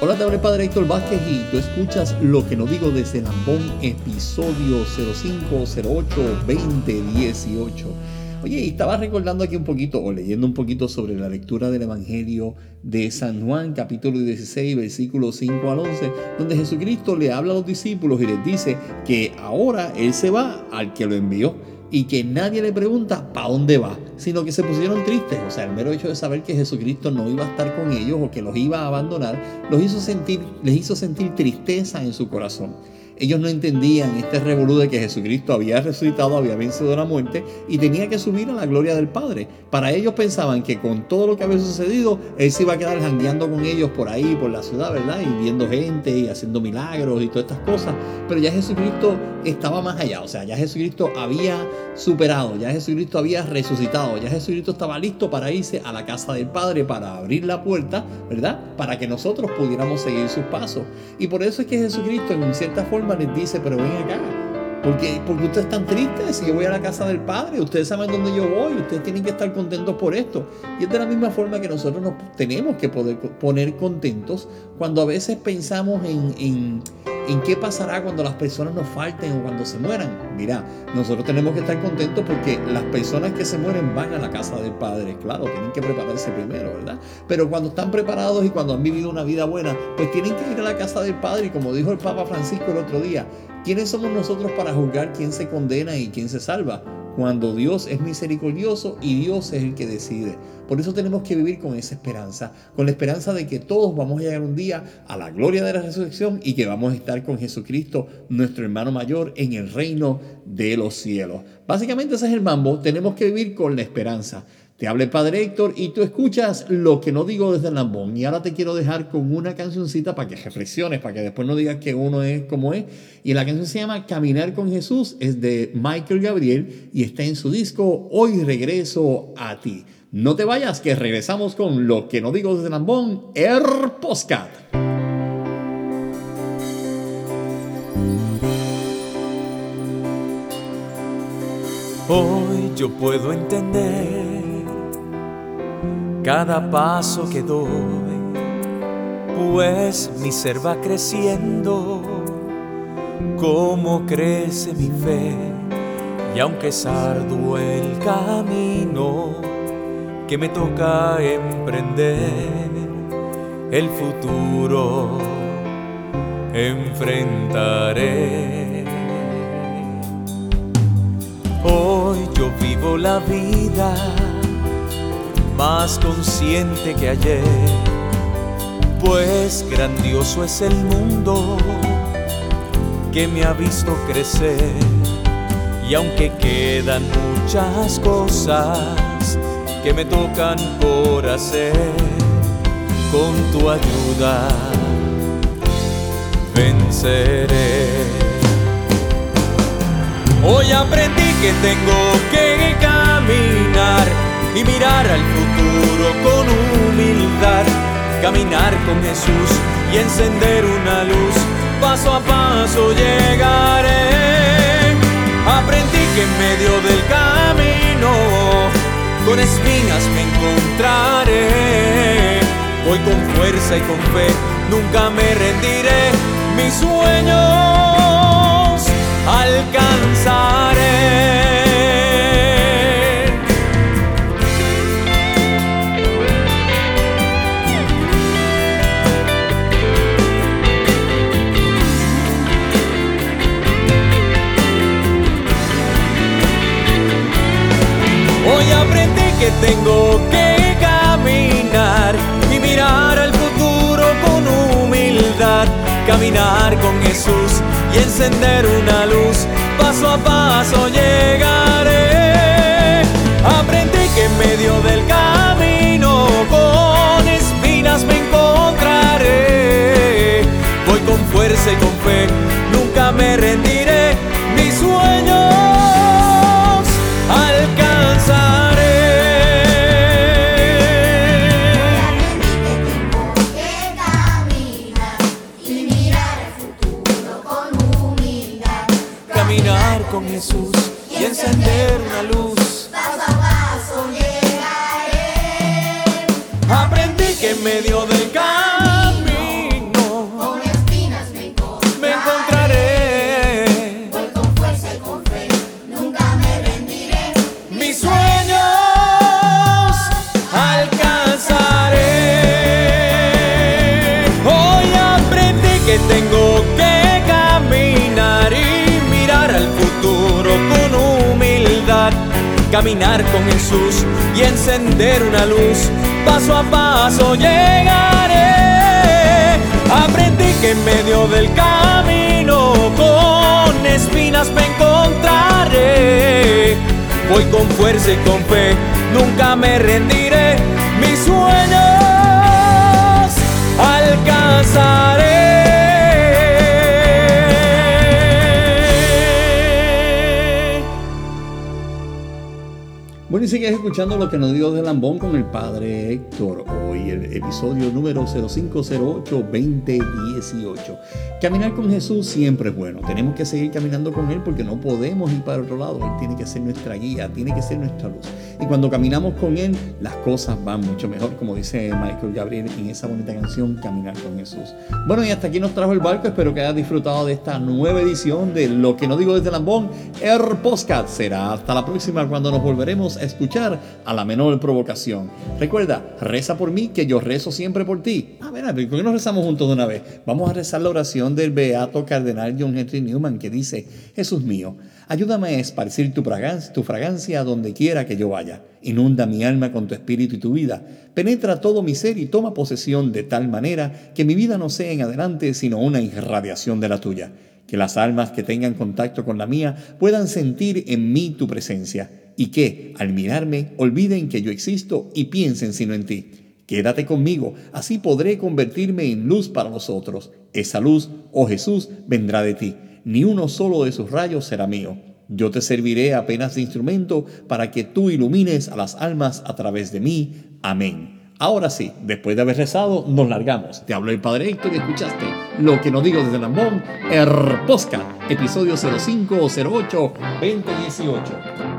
Hola, te Padre Héctor Vázquez y tú escuchas Lo que no digo desde Lambón, episodio 0508-2018. Oye, y estaba recordando aquí un poquito, o leyendo un poquito sobre la lectura del Evangelio de San Juan, capítulo 16, versículos 5 al 11, donde Jesucristo le habla a los discípulos y les dice que ahora Él se va al que lo envió y que nadie le pregunta para dónde va, sino que se pusieron tristes. O sea, el mero hecho de saber que Jesucristo no iba a estar con ellos o que los iba a abandonar, los hizo sentir, les hizo sentir tristeza en su corazón. Ellos no entendían este revolú de que Jesucristo había resucitado, había vencido la muerte y tenía que subir a la gloria del Padre. Para ellos pensaban que con todo lo que había sucedido, Él se iba a quedar jangueando con ellos por ahí, por la ciudad, ¿verdad? Y viendo gente y haciendo milagros y todas estas cosas. Pero ya Jesucristo estaba más allá, o sea, ya Jesucristo había superado, ya Jesucristo había resucitado, ya Jesucristo estaba listo para irse a la casa del Padre, para abrir la puerta, ¿verdad? Para que nosotros pudiéramos seguir sus pasos. Y por eso es que Jesucristo, en cierta forma, les dice, pero ven acá, porque, porque ustedes están tristes si yo voy a la casa del Padre, ustedes saben dónde yo voy, ustedes tienen que estar contentos por esto. Y es de la misma forma que nosotros nos tenemos que poder poner contentos cuando a veces pensamos en ¿En qué pasará cuando las personas nos falten o cuando se mueran? Mira, nosotros tenemos que estar contentos porque las personas que se mueren van a la casa del Padre. Claro, tienen que prepararse primero, ¿verdad? Pero cuando están preparados y cuando han vivido una vida buena, pues tienen que ir a la casa del Padre. Y como dijo el Papa Francisco el otro día, ¿quiénes somos nosotros para juzgar quién se condena y quién se salva? Cuando Dios es misericordioso y Dios es el que decide. Por eso tenemos que vivir con esa esperanza, con la esperanza de que todos vamos a llegar un día a la gloria de la resurrección y que vamos a estar con Jesucristo, nuestro hermano mayor, en el reino de los cielos. Básicamente ese es el mambo, tenemos que vivir con la esperanza. Te habla el Padre Héctor y tú escuchas lo que no digo desde el lambón. Y ahora te quiero dejar con una cancioncita para que reflexiones, para que después no digas que uno es como es. Y la canción se llama Caminar con Jesús, es de Michael Gabriel y está en su disco Hoy regreso a ti. No te vayas, que regresamos con lo que no digo desde el lambón, Air Postcat. Hoy yo puedo entender cada paso que doy, pues mi ser va creciendo como crece mi fe. Y aunque es arduo el camino que me toca emprender, el futuro enfrentaré. Hoy yo vivo la vida más consciente que ayer, pues grandioso es el mundo que me ha visto crecer y aunque quedan muchas cosas que me tocan por hacer, con tu ayuda venceré. Hoy aprendí que tengo que caminar y mirar al futuro con humildad, caminar con Jesús y encender una luz, paso a paso llegaré. Aprendí que en medio del camino con espinas me encontraré. Voy con fuerza y con fe, nunca me rendiré. Mis sueños alcanzaré. Encender una luz, paso a paso llegaré. Aprendí que en medio del camino con espinas me encontraré. Voy con fuerza y con fe, caminar con Jesús y encender una luz. Paso a paso llegaré. Aprendí que en medio del camino con espinas me encontraré. Voy con fuerza y con fe, nunca me rendiré. Mis sueños alcanzaré. Y sigues escuchando lo que nos dio de Lambón con el padre Héctor. Hoy el episodio número 0508-2018. Caminar con Jesús siempre es bueno. Tenemos que seguir caminando con Él porque no podemos ir para otro lado. Él tiene que ser nuestra guía, tiene que ser nuestra luz. Y cuando caminamos con Él, las cosas van mucho mejor, como dice Michael Gabriel en esa bonita canción, Caminar con Jesús. Bueno, y hasta aquí nos trajo el barco. Espero que hayas disfrutado de esta nueva edición de Lo que no digo desde Lambón, el podcast. Será hasta la próxima cuando nos volveremos a escuchar a la menor provocación. Recuerda, reza por mí que yo rezo siempre por ti. A ver, a ver, ¿por qué no rezamos juntos de una vez? Vamos a rezar la oración del beato cardenal John Henry Newman que dice, Jesús mío, ayúdame a esparcir tu fragancia, tu fragancia donde quiera que yo vaya. Inunda mi alma con tu espíritu y tu vida. Penetra todo mi ser y toma posesión de tal manera que mi vida no sea en adelante sino una irradiación de la tuya. Que las almas que tengan contacto con la mía puedan sentir en mí tu presencia y que, al mirarme, olviden que yo existo y piensen sino en ti. Quédate conmigo, así podré convertirme en luz para los otros. Esa luz, oh Jesús, vendrá de ti. Ni uno solo de sus rayos será mío. Yo te serviré apenas de instrumento para que tú ilumines a las almas a través de mí. Amén. Ahora sí, después de haber rezado, nos largamos. Te habló el Padre Héctor y escuchaste lo que nos digo desde Lambón, Herposca, episodio 0508 2018.